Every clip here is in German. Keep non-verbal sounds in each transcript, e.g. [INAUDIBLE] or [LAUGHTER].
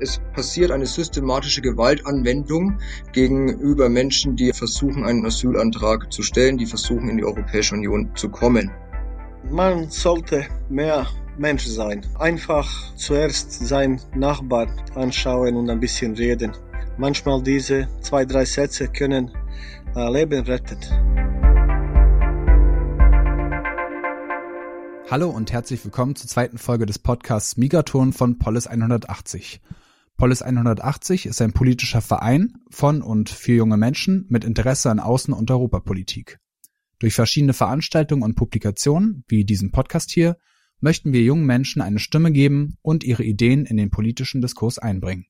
es passiert eine systematische Gewaltanwendung gegenüber Menschen, die versuchen, einen Asylantrag zu stellen, die versuchen, in die Europäische Union zu kommen. Man sollte mehr Mensch sein. Einfach zuerst seinen Nachbar anschauen und ein bisschen reden. Manchmal diese zwei, drei Sätze können äh, Leben retten. Hallo und herzlich willkommen zur zweiten Folge des Podcasts Migraton von Polis 180. Polis 180 ist ein politischer Verein von und für junge Menschen mit Interesse an Außen- und Europapolitik. Durch verschiedene Veranstaltungen und Publikationen, wie diesen Podcast hier, möchten wir jungen Menschen eine Stimme geben und ihre Ideen in den politischen Diskurs einbringen.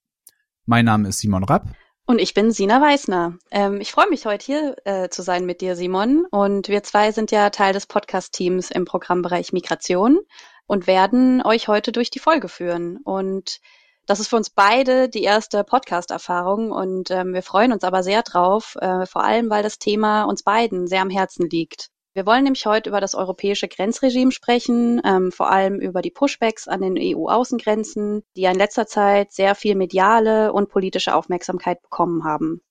Mein Name ist Simon Rapp und ich bin Sina Weißner. Ähm, ich freue mich heute hier äh, zu sein mit dir, Simon. Und wir zwei sind ja Teil des Podcast-Teams im Programmbereich Migration und werden euch heute durch die Folge führen. Und das ist für uns beide die erste Podcast-Erfahrung und ähm, wir freuen uns aber sehr drauf, äh, vor allem weil das Thema uns beiden sehr am Herzen liegt. Wir wollen nämlich heute über das europäische Grenzregime sprechen, ähm, vor allem über die Pushbacks an den EU-Außengrenzen, die in letzter Zeit sehr viel mediale und politische Aufmerksamkeit bekommen haben.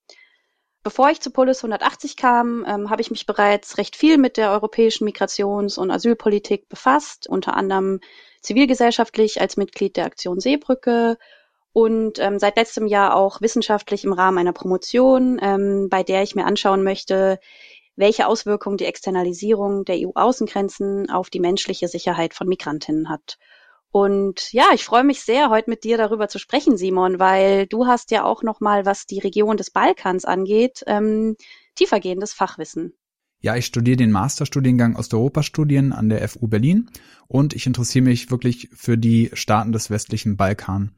Bevor ich zu Polis 180 kam, ähm, habe ich mich bereits recht viel mit der europäischen Migrations- und Asylpolitik befasst, unter anderem zivilgesellschaftlich als Mitglied der Aktion Seebrücke und ähm, seit letztem Jahr auch wissenschaftlich im Rahmen einer Promotion, ähm, bei der ich mir anschauen möchte, welche Auswirkungen die Externalisierung der EU-Außengrenzen auf die menschliche Sicherheit von Migrantinnen hat. Und ja, ich freue mich sehr, heute mit dir darüber zu sprechen, Simon, weil du hast ja auch noch mal, was die Region des Balkans angeht, ähm, tiefergehendes Fachwissen. Ja, ich studiere den Masterstudiengang Osteuropa-Studien an der FU Berlin und ich interessiere mich wirklich für die Staaten des westlichen Balkan.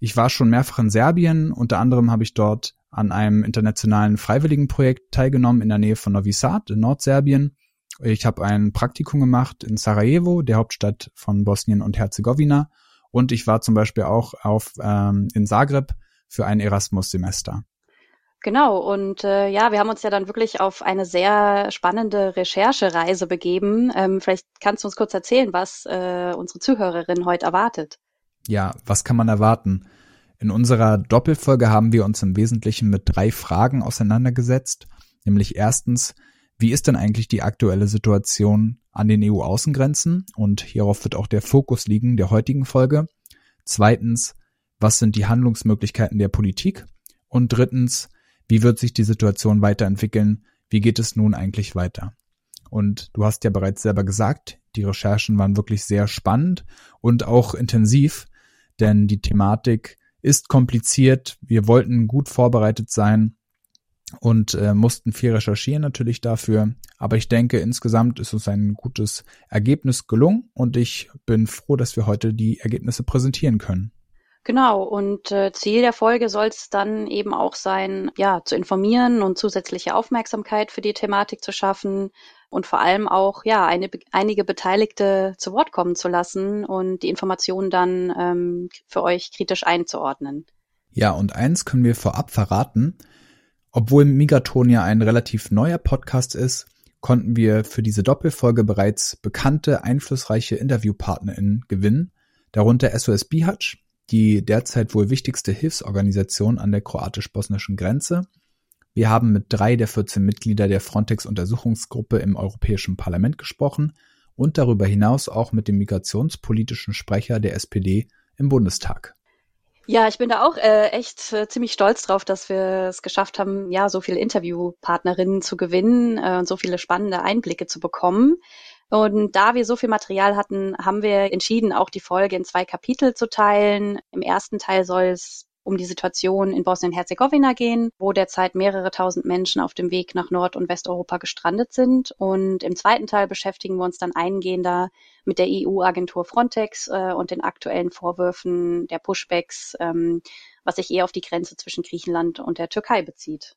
Ich war schon mehrfach in Serbien, unter anderem habe ich dort an einem internationalen Freiwilligenprojekt teilgenommen in der Nähe von Novi Sad in Nordserbien. Ich habe ein Praktikum gemacht in Sarajevo, der Hauptstadt von Bosnien und Herzegowina. Und ich war zum Beispiel auch auf, ähm, in Zagreb für ein Erasmus-Semester. Genau, und äh, ja, wir haben uns ja dann wirklich auf eine sehr spannende Recherchereise begeben. Ähm, vielleicht kannst du uns kurz erzählen, was äh, unsere Zuhörerin heute erwartet. Ja, was kann man erwarten? In unserer Doppelfolge haben wir uns im Wesentlichen mit drei Fragen auseinandergesetzt, nämlich erstens, wie ist denn eigentlich die aktuelle Situation an den EU-Außengrenzen? Und hierauf wird auch der Fokus liegen der heutigen Folge. Zweitens, was sind die Handlungsmöglichkeiten der Politik? Und drittens, wie wird sich die Situation weiterentwickeln? Wie geht es nun eigentlich weiter? Und du hast ja bereits selber gesagt, die Recherchen waren wirklich sehr spannend und auch intensiv, denn die Thematik ist kompliziert. Wir wollten gut vorbereitet sein und äh, mussten viel recherchieren natürlich dafür. Aber ich denke, insgesamt ist uns ein gutes Ergebnis gelungen und ich bin froh, dass wir heute die Ergebnisse präsentieren können. Genau, und äh, Ziel der Folge soll es dann eben auch sein, ja, zu informieren und zusätzliche Aufmerksamkeit für die Thematik zu schaffen und vor allem auch, ja, eine, einige Beteiligte zu Wort kommen zu lassen und die Informationen dann ähm, für euch kritisch einzuordnen. Ja, und eins können wir vorab verraten. Obwohl Migaton ja ein relativ neuer Podcast ist, konnten wir für diese Doppelfolge bereits bekannte, einflussreiche InterviewpartnerInnen gewinnen, darunter SOS Bihac, die derzeit wohl wichtigste Hilfsorganisation an der kroatisch-bosnischen Grenze. Wir haben mit drei der 14 Mitglieder der Frontex-Untersuchungsgruppe im Europäischen Parlament gesprochen und darüber hinaus auch mit dem migrationspolitischen Sprecher der SPD im Bundestag. Ja, ich bin da auch äh, echt äh, ziemlich stolz drauf, dass wir es geschafft haben, ja, so viele Interviewpartnerinnen zu gewinnen äh, und so viele spannende Einblicke zu bekommen. Und da wir so viel Material hatten, haben wir entschieden, auch die Folge in zwei Kapitel zu teilen. Im ersten Teil soll es um die Situation in Bosnien-Herzegowina gehen, wo derzeit mehrere tausend Menschen auf dem Weg nach Nord- und Westeuropa gestrandet sind. Und im zweiten Teil beschäftigen wir uns dann eingehender mit der EU-Agentur Frontex äh, und den aktuellen Vorwürfen der Pushbacks, ähm, was sich eher auf die Grenze zwischen Griechenland und der Türkei bezieht.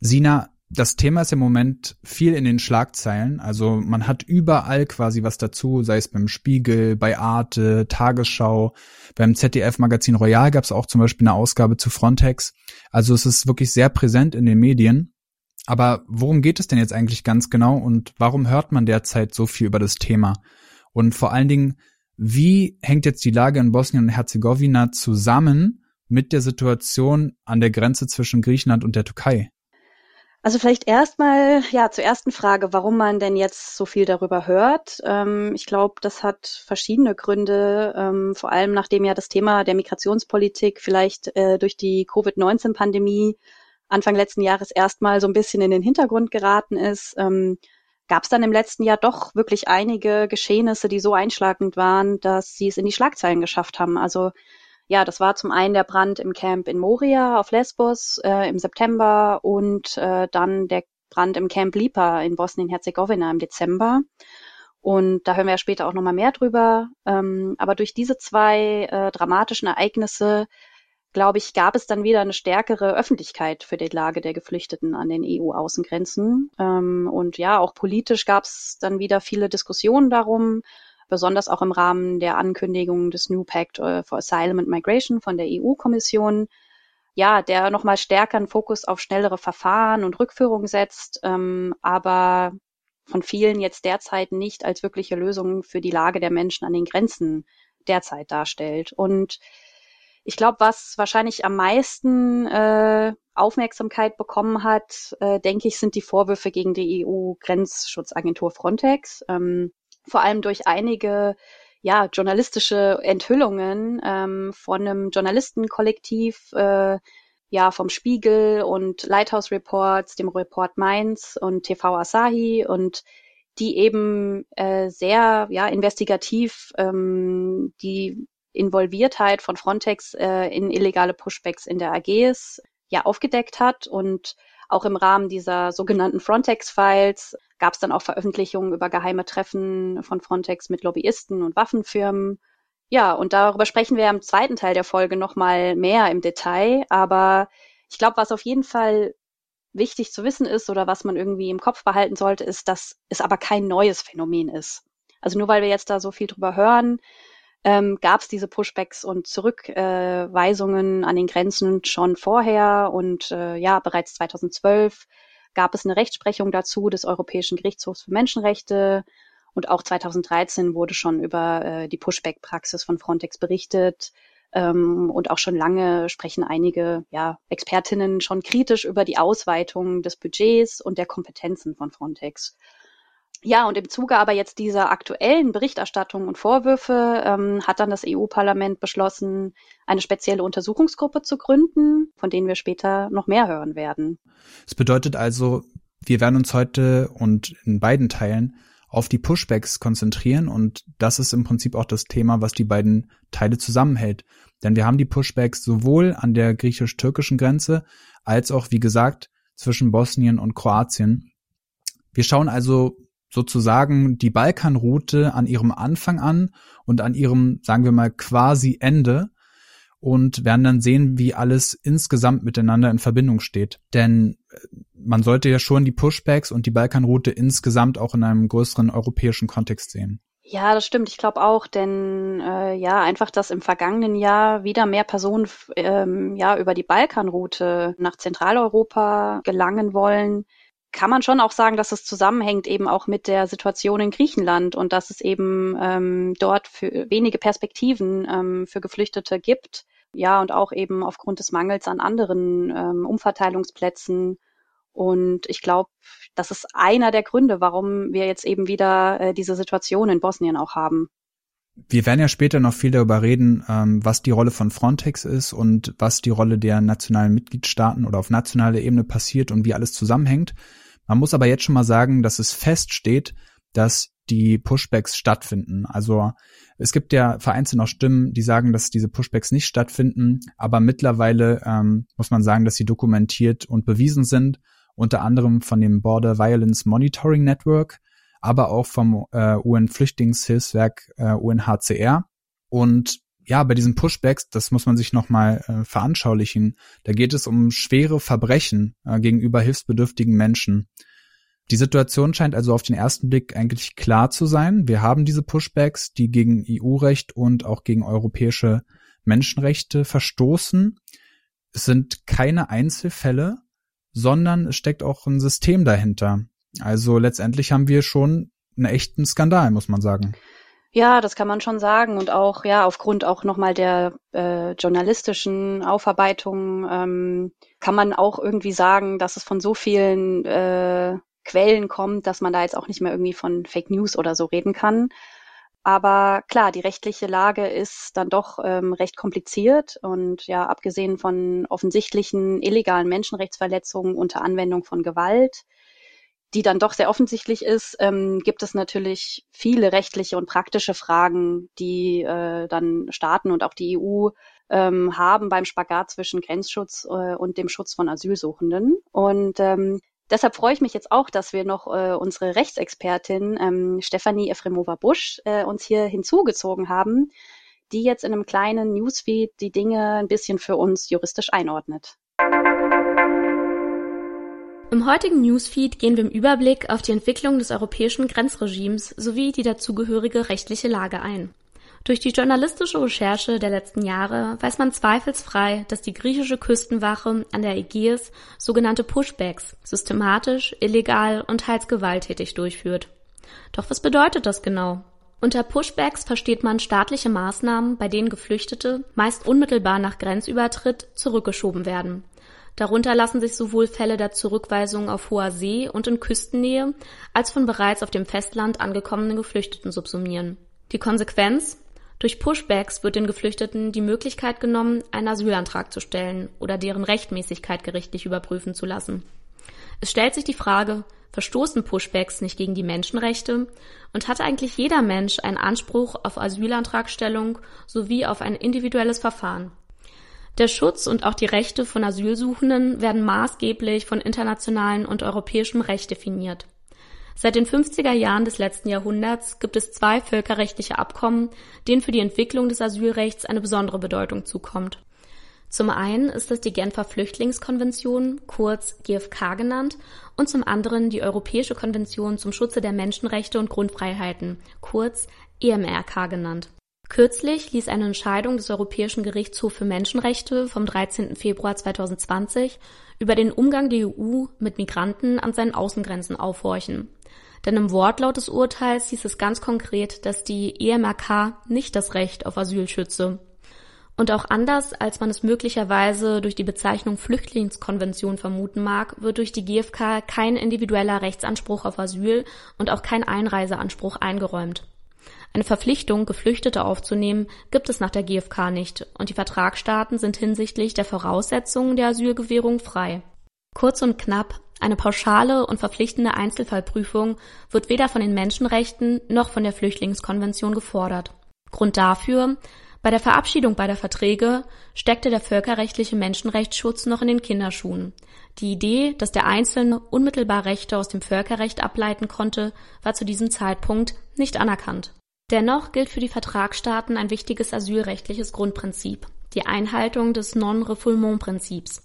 Sina, das Thema ist im Moment viel in den Schlagzeilen. Also man hat überall quasi was dazu, sei es beim Spiegel, bei Arte, Tagesschau, beim ZDF-Magazin Royal gab es auch zum Beispiel eine Ausgabe zu Frontex. Also es ist wirklich sehr präsent in den Medien. Aber worum geht es denn jetzt eigentlich ganz genau und warum hört man derzeit so viel über das Thema? Und vor allen Dingen, wie hängt jetzt die Lage in Bosnien und Herzegowina zusammen mit der Situation an der Grenze zwischen Griechenland und der Türkei? Also vielleicht erstmal, ja, zur ersten Frage, warum man denn jetzt so viel darüber hört. Ähm, ich glaube, das hat verschiedene Gründe, ähm, vor allem nachdem ja das Thema der Migrationspolitik vielleicht äh, durch die Covid-19-Pandemie Anfang letzten Jahres erstmal so ein bisschen in den Hintergrund geraten ist. Ähm, Gab es dann im letzten Jahr doch wirklich einige Geschehnisse, die so einschlagend waren, dass sie es in die Schlagzeilen geschafft haben. Also ja, das war zum einen der Brand im Camp in Moria auf Lesbos äh, im September und äh, dann der Brand im Camp Lipa in Bosnien-Herzegowina im Dezember. Und da hören wir ja später auch nochmal mehr drüber. Ähm, aber durch diese zwei äh, dramatischen Ereignisse, glaube ich, gab es dann wieder eine stärkere Öffentlichkeit für die Lage der Geflüchteten an den EU-Außengrenzen. Ähm, und ja, auch politisch gab es dann wieder viele Diskussionen darum, besonders auch im Rahmen der Ankündigung des New Pact äh, for Asylum and Migration von der EU-Kommission, ja, der nochmal stärker einen Fokus auf schnellere Verfahren und Rückführung setzt, ähm, aber von vielen jetzt derzeit nicht als wirkliche Lösung für die Lage der Menschen an den Grenzen derzeit darstellt. Und ich glaube, was wahrscheinlich am meisten äh, Aufmerksamkeit bekommen hat, äh, denke ich, sind die Vorwürfe gegen die EU-Grenzschutzagentur Frontex. Ähm, vor allem durch einige ja, journalistische Enthüllungen ähm, von einem Journalistenkollektiv, äh, ja, vom Spiegel und Lighthouse Reports, dem Report Mainz und TV Asahi und die eben äh, sehr ja, investigativ ähm, die Involviertheit von Frontex äh, in illegale Pushbacks in der AGs ja aufgedeckt hat und auch im Rahmen dieser sogenannten Frontex-Files gab es dann auch Veröffentlichungen über geheime Treffen von Frontex mit Lobbyisten und Waffenfirmen. Ja, und darüber sprechen wir im zweiten Teil der Folge nochmal mehr im Detail. Aber ich glaube, was auf jeden Fall wichtig zu wissen ist oder was man irgendwie im Kopf behalten sollte, ist, dass es aber kein neues Phänomen ist. Also nur weil wir jetzt da so viel drüber hören, ähm, gab es diese Pushbacks und Zurückweisungen äh, an den Grenzen schon vorher und äh, ja, bereits 2012 gab es eine Rechtsprechung dazu des Europäischen Gerichtshofs für Menschenrechte und auch 2013 wurde schon über äh, die Pushback-Praxis von Frontex berichtet. Ähm, und auch schon lange sprechen einige ja, Expertinnen schon kritisch über die Ausweitung des Budgets und der Kompetenzen von Frontex. Ja, und im Zuge aber jetzt dieser aktuellen Berichterstattung und Vorwürfe ähm, hat dann das EU-Parlament beschlossen, eine spezielle Untersuchungsgruppe zu gründen, von denen wir später noch mehr hören werden. Es bedeutet also, wir werden uns heute und in beiden Teilen auf die Pushbacks konzentrieren und das ist im Prinzip auch das Thema, was die beiden Teile zusammenhält. Denn wir haben die Pushbacks sowohl an der griechisch-türkischen Grenze als auch, wie gesagt, zwischen Bosnien und Kroatien. Wir schauen also sozusagen die Balkanroute an ihrem Anfang an und an ihrem, sagen wir mal, quasi Ende und werden dann sehen, wie alles insgesamt miteinander in Verbindung steht. Denn äh, man sollte ja schon die Pushbacks und die Balkanroute insgesamt auch in einem größeren europäischen Kontext sehen. Ja, das stimmt. Ich glaube auch, denn äh, ja, einfach, dass im vergangenen Jahr wieder mehr Personen ähm, ja über die Balkanroute nach Zentraleuropa gelangen wollen, kann man schon auch sagen, dass es zusammenhängt eben auch mit der Situation in Griechenland und dass es eben ähm, dort für wenige Perspektiven ähm, für Geflüchtete gibt. Ja, und auch eben aufgrund des Mangels an anderen ähm, Umverteilungsplätzen. Und ich glaube, das ist einer der Gründe, warum wir jetzt eben wieder äh, diese Situation in Bosnien auch haben. Wir werden ja später noch viel darüber reden, ähm, was die Rolle von Frontex ist und was die Rolle der nationalen Mitgliedstaaten oder auf nationaler Ebene passiert und wie alles zusammenhängt. Man muss aber jetzt schon mal sagen, dass es feststeht, dass die Pushbacks stattfinden. Also es gibt ja vereinzelt noch Stimmen, die sagen, dass diese Pushbacks nicht stattfinden, aber mittlerweile ähm, muss man sagen, dass sie dokumentiert und bewiesen sind, unter anderem von dem Border Violence Monitoring Network, aber auch vom äh, UN-Flüchtlingshilfswerk äh, UNHCR. Und ja, bei diesen Pushbacks, das muss man sich nochmal äh, veranschaulichen, da geht es um schwere Verbrechen äh, gegenüber hilfsbedürftigen Menschen. Die Situation scheint also auf den ersten Blick eigentlich klar zu sein. Wir haben diese Pushbacks, die gegen EU-Recht und auch gegen europäische Menschenrechte verstoßen. Es sind keine Einzelfälle, sondern es steckt auch ein System dahinter. Also letztendlich haben wir schon einen echten Skandal, muss man sagen. Ja, das kann man schon sagen. Und auch, ja, aufgrund auch nochmal der äh, journalistischen Aufarbeitung ähm, kann man auch irgendwie sagen, dass es von so vielen äh, Quellen kommt, dass man da jetzt auch nicht mehr irgendwie von Fake News oder so reden kann. Aber klar, die rechtliche Lage ist dann doch ähm, recht kompliziert und ja, abgesehen von offensichtlichen illegalen Menschenrechtsverletzungen unter Anwendung von Gewalt, die dann doch sehr offensichtlich ist, ähm, gibt es natürlich viele rechtliche und praktische Fragen, die äh, dann Staaten und auch die EU ähm, haben beim Spagat zwischen Grenzschutz äh, und dem Schutz von Asylsuchenden. Und ähm, Deshalb freue ich mich jetzt auch, dass wir noch äh, unsere Rechtsexpertin ähm, Stefanie Efremova-Busch äh, uns hier hinzugezogen haben, die jetzt in einem kleinen Newsfeed die Dinge ein bisschen für uns juristisch einordnet. Im heutigen Newsfeed gehen wir im Überblick auf die Entwicklung des europäischen Grenzregimes sowie die dazugehörige rechtliche Lage ein. Durch die journalistische Recherche der letzten Jahre weiß man zweifelsfrei, dass die griechische Küstenwache an der Ägäis sogenannte Pushbacks systematisch, illegal und teils gewalttätig durchführt. Doch was bedeutet das genau? Unter Pushbacks versteht man staatliche Maßnahmen, bei denen Geflüchtete meist unmittelbar nach Grenzübertritt zurückgeschoben werden. Darunter lassen sich sowohl Fälle der Zurückweisung auf hoher See und in Küstennähe als von bereits auf dem Festland angekommenen Geflüchteten subsumieren. Die Konsequenz? Durch Pushbacks wird den Geflüchteten die Möglichkeit genommen, einen Asylantrag zu stellen oder deren Rechtmäßigkeit gerichtlich überprüfen zu lassen. Es stellt sich die Frage, verstoßen Pushbacks nicht gegen die Menschenrechte und hat eigentlich jeder Mensch einen Anspruch auf Asylantragstellung sowie auf ein individuelles Verfahren? Der Schutz und auch die Rechte von Asylsuchenden werden maßgeblich von internationalen und europäischem Recht definiert. Seit den 50er Jahren des letzten Jahrhunderts gibt es zwei völkerrechtliche Abkommen, denen für die Entwicklung des Asylrechts eine besondere Bedeutung zukommt. Zum einen ist es die Genfer Flüchtlingskonvention, kurz GFK genannt, und zum anderen die Europäische Konvention zum Schutze der Menschenrechte und Grundfreiheiten, kurz EMRK genannt. Kürzlich ließ eine Entscheidung des Europäischen Gerichtshofs für Menschenrechte vom 13. Februar 2020 über den Umgang der EU mit Migranten an seinen Außengrenzen aufhorchen. Denn im Wortlaut des Urteils hieß es ganz konkret, dass die EMRK nicht das Recht auf Asyl schütze. Und auch anders, als man es möglicherweise durch die Bezeichnung Flüchtlingskonvention vermuten mag, wird durch die GfK kein individueller Rechtsanspruch auf Asyl und auch kein Einreiseanspruch eingeräumt. Eine Verpflichtung, Geflüchtete aufzunehmen, gibt es nach der GfK nicht und die Vertragsstaaten sind hinsichtlich der Voraussetzungen der Asylgewährung frei. Kurz und knapp, eine pauschale und verpflichtende Einzelfallprüfung wird weder von den Menschenrechten noch von der Flüchtlingskonvention gefordert. Grund dafür, bei der Verabschiedung beider Verträge steckte der völkerrechtliche Menschenrechtsschutz noch in den Kinderschuhen. Die Idee, dass der Einzelne unmittelbar Rechte aus dem Völkerrecht ableiten konnte, war zu diesem Zeitpunkt nicht anerkannt. Dennoch gilt für die Vertragsstaaten ein wichtiges asylrechtliches Grundprinzip, die Einhaltung des Non-Refoulement-Prinzips.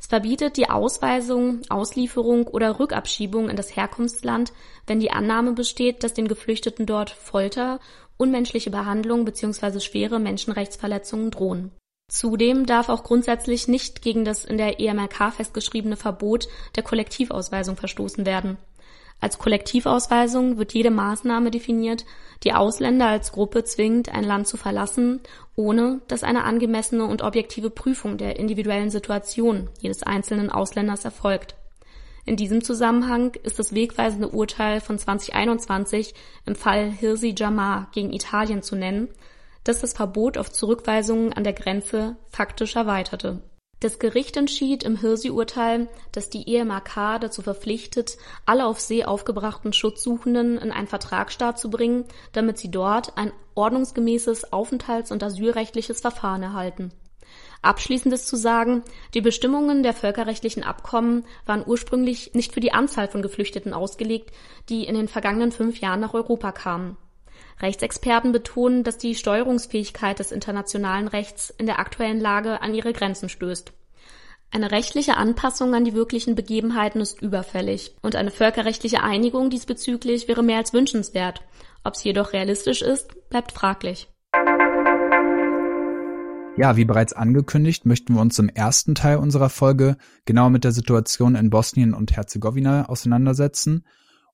Es verbietet die Ausweisung, Auslieferung oder Rückabschiebung in das Herkunftsland, wenn die Annahme besteht, dass den Geflüchteten dort Folter, unmenschliche Behandlung bzw. schwere Menschenrechtsverletzungen drohen. Zudem darf auch grundsätzlich nicht gegen das in der EMRK festgeschriebene Verbot der Kollektivausweisung verstoßen werden. Als Kollektivausweisung wird jede Maßnahme definiert, die Ausländer als Gruppe zwingt, ein Land zu verlassen, ohne dass eine angemessene und objektive Prüfung der individuellen Situation jedes einzelnen Ausländers erfolgt. In diesem Zusammenhang ist das wegweisende Urteil von 2021 im Fall Hirsi Jamar gegen Italien zu nennen, das das Verbot auf Zurückweisungen an der Grenze faktisch erweiterte das Gericht entschied im Hirsi-Urteil, dass die EMAK dazu verpflichtet, alle auf See aufgebrachten Schutzsuchenden in einen Vertragsstaat zu bringen, damit sie dort ein ordnungsgemäßes Aufenthalts- und asylrechtliches Verfahren erhalten. Abschließend ist zu sagen, die Bestimmungen der völkerrechtlichen Abkommen waren ursprünglich nicht für die Anzahl von Geflüchteten ausgelegt, die in den vergangenen fünf Jahren nach Europa kamen. Rechtsexperten betonen, dass die Steuerungsfähigkeit des internationalen Rechts in der aktuellen Lage an ihre Grenzen stößt. Eine rechtliche Anpassung an die wirklichen Begebenheiten ist überfällig und eine völkerrechtliche Einigung diesbezüglich wäre mehr als wünschenswert. Ob sie jedoch realistisch ist, bleibt fraglich. Ja, wie bereits angekündigt, möchten wir uns im ersten Teil unserer Folge genauer mit der Situation in Bosnien und Herzegowina auseinandersetzen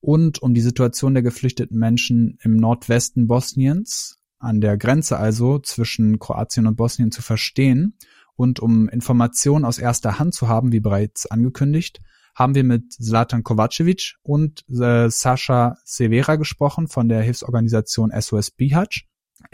und um die Situation der geflüchteten Menschen im Nordwesten Bosniens, an der Grenze also zwischen Kroatien und Bosnien zu verstehen und um Informationen aus erster Hand zu haben, wie bereits angekündigt, haben wir mit Zlatan Kovacevic und äh, Sascha Severa gesprochen von der Hilfsorganisation SOS Bihac.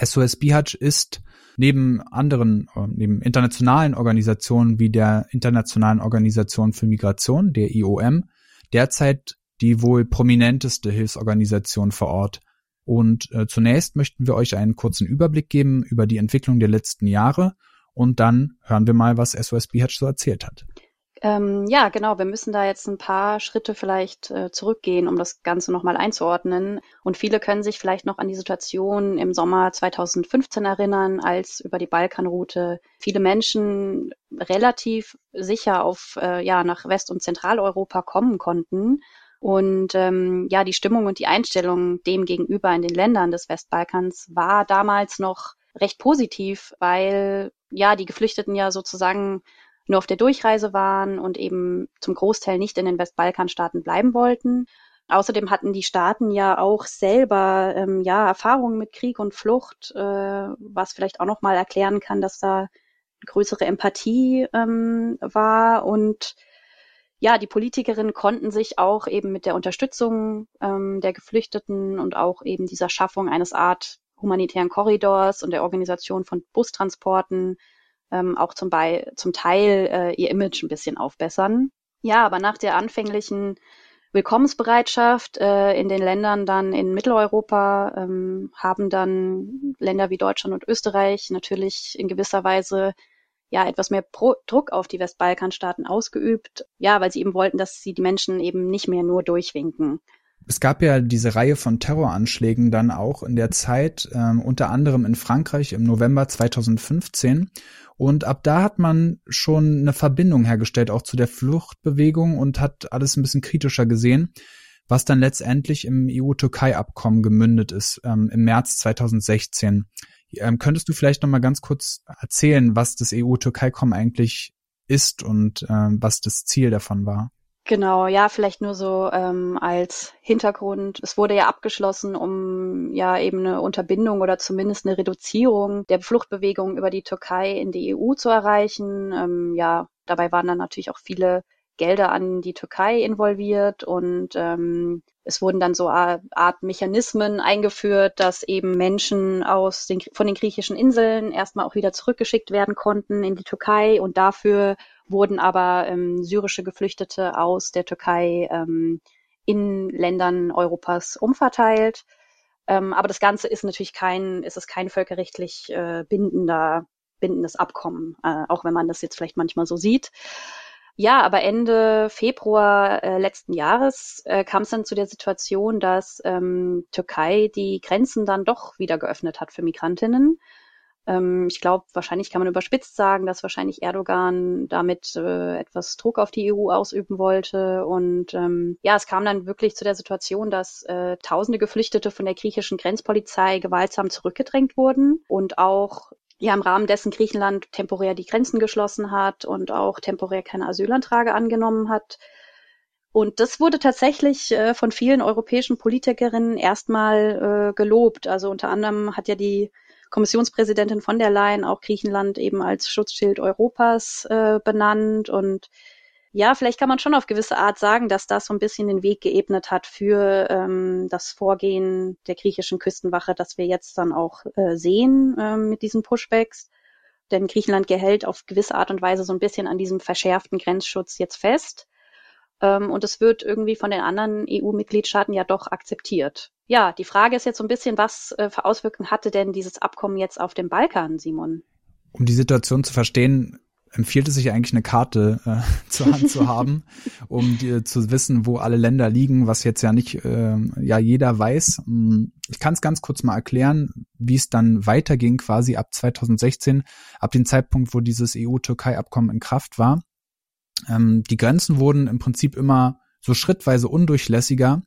SOS Bihac ist neben anderen, äh, neben internationalen Organisationen wie der Internationalen Organisation für Migration, der IOM, derzeit die wohl prominenteste Hilfsorganisation vor Ort. Und äh, zunächst möchten wir euch einen kurzen Überblick geben über die Entwicklung der letzten Jahre und dann hören wir mal, was SOS Bihac so erzählt hat. Ähm, ja, genau. Wir müssen da jetzt ein paar Schritte vielleicht äh, zurückgehen, um das Ganze nochmal einzuordnen. Und viele können sich vielleicht noch an die Situation im Sommer 2015 erinnern, als über die Balkanroute viele Menschen relativ sicher auf, äh, ja, nach West- und Zentraleuropa kommen konnten. Und ähm, ja, die Stimmung und die Einstellung dem gegenüber in den Ländern des Westbalkans war damals noch recht positiv, weil ja die Geflüchteten ja sozusagen nur auf der Durchreise waren und eben zum Großteil nicht in den Westbalkanstaaten bleiben wollten. Außerdem hatten die Staaten ja auch selber ähm, ja Erfahrungen mit Krieg und Flucht, äh, was vielleicht auch noch mal erklären kann, dass da größere Empathie ähm, war und ja, die Politikerinnen konnten sich auch eben mit der Unterstützung ähm, der Geflüchteten und auch eben dieser Schaffung eines Art humanitären Korridors und der Organisation von Bustransporten ähm, auch zum, Be zum Teil äh, ihr Image ein bisschen aufbessern. Ja, aber nach der anfänglichen Willkommensbereitschaft äh, in den Ländern dann in Mitteleuropa ähm, haben dann Länder wie Deutschland und Österreich natürlich in gewisser Weise ja etwas mehr Pro Druck auf die Westbalkanstaaten ausgeübt, ja, weil sie eben wollten, dass sie die Menschen eben nicht mehr nur durchwinken. Es gab ja diese Reihe von Terroranschlägen dann auch in der Zeit, ähm, unter anderem in Frankreich im November 2015. Und ab da hat man schon eine Verbindung hergestellt, auch zu der Fluchtbewegung und hat alles ein bisschen kritischer gesehen, was dann letztendlich im EU-Türkei-Abkommen gemündet ist, ähm, im März 2016. Ähm, könntest du vielleicht noch mal ganz kurz erzählen, was das EU-Türkei-Kommen eigentlich ist und ähm, was das Ziel davon war? Genau, ja, vielleicht nur so ähm, als Hintergrund. Es wurde ja abgeschlossen, um ja eben eine Unterbindung oder zumindest eine Reduzierung der Fluchtbewegung über die Türkei in die EU zu erreichen. Ähm, ja, dabei waren dann natürlich auch viele Gelder an die Türkei involviert und ähm, es wurden dann so Art Mechanismen eingeführt, dass eben Menschen aus den, von den griechischen Inseln erstmal auch wieder zurückgeschickt werden konnten in die Türkei und dafür wurden aber ähm, syrische Geflüchtete aus der Türkei ähm, in Ländern Europas umverteilt. Ähm, aber das Ganze ist natürlich kein, ist es kein völkerrechtlich äh, bindender, bindendes Abkommen, äh, auch wenn man das jetzt vielleicht manchmal so sieht. Ja, aber Ende Februar äh, letzten Jahres äh, kam es dann zu der Situation, dass ähm, Türkei die Grenzen dann doch wieder geöffnet hat für Migrantinnen. Ähm, ich glaube, wahrscheinlich kann man überspitzt sagen, dass wahrscheinlich Erdogan damit äh, etwas Druck auf die EU ausüben wollte. Und ähm, ja, es kam dann wirklich zu der Situation, dass äh, tausende Geflüchtete von der griechischen Grenzpolizei gewaltsam zurückgedrängt wurden und auch ja im Rahmen dessen Griechenland temporär die Grenzen geschlossen hat und auch temporär keine Asylanträge angenommen hat. Und das wurde tatsächlich äh, von vielen europäischen Politikerinnen erstmal äh, gelobt. Also unter anderem hat ja die Kommissionspräsidentin von der Leyen auch Griechenland eben als Schutzschild Europas äh, benannt und ja, vielleicht kann man schon auf gewisse Art sagen, dass das so ein bisschen den Weg geebnet hat für ähm, das Vorgehen der griechischen Küstenwache, das wir jetzt dann auch äh, sehen äh, mit diesen Pushbacks. Denn Griechenland gehält auf gewisse Art und Weise so ein bisschen an diesem verschärften Grenzschutz jetzt fest. Ähm, und es wird irgendwie von den anderen EU-Mitgliedstaaten ja doch akzeptiert. Ja, die Frage ist jetzt so ein bisschen, was äh, für Auswirkungen hatte denn dieses Abkommen jetzt auf dem Balkan, Simon? Um die Situation zu verstehen, empfiehlt es sich eigentlich eine Karte äh, [LAUGHS] zur Hand zu haben, um die, zu wissen, wo alle Länder liegen, was jetzt ja nicht äh, ja jeder weiß. Hm, ich kann es ganz kurz mal erklären, wie es dann weiterging, quasi ab 2016, ab dem Zeitpunkt, wo dieses EU-Türkei-Abkommen in Kraft war. Ähm, die Grenzen wurden im Prinzip immer so schrittweise undurchlässiger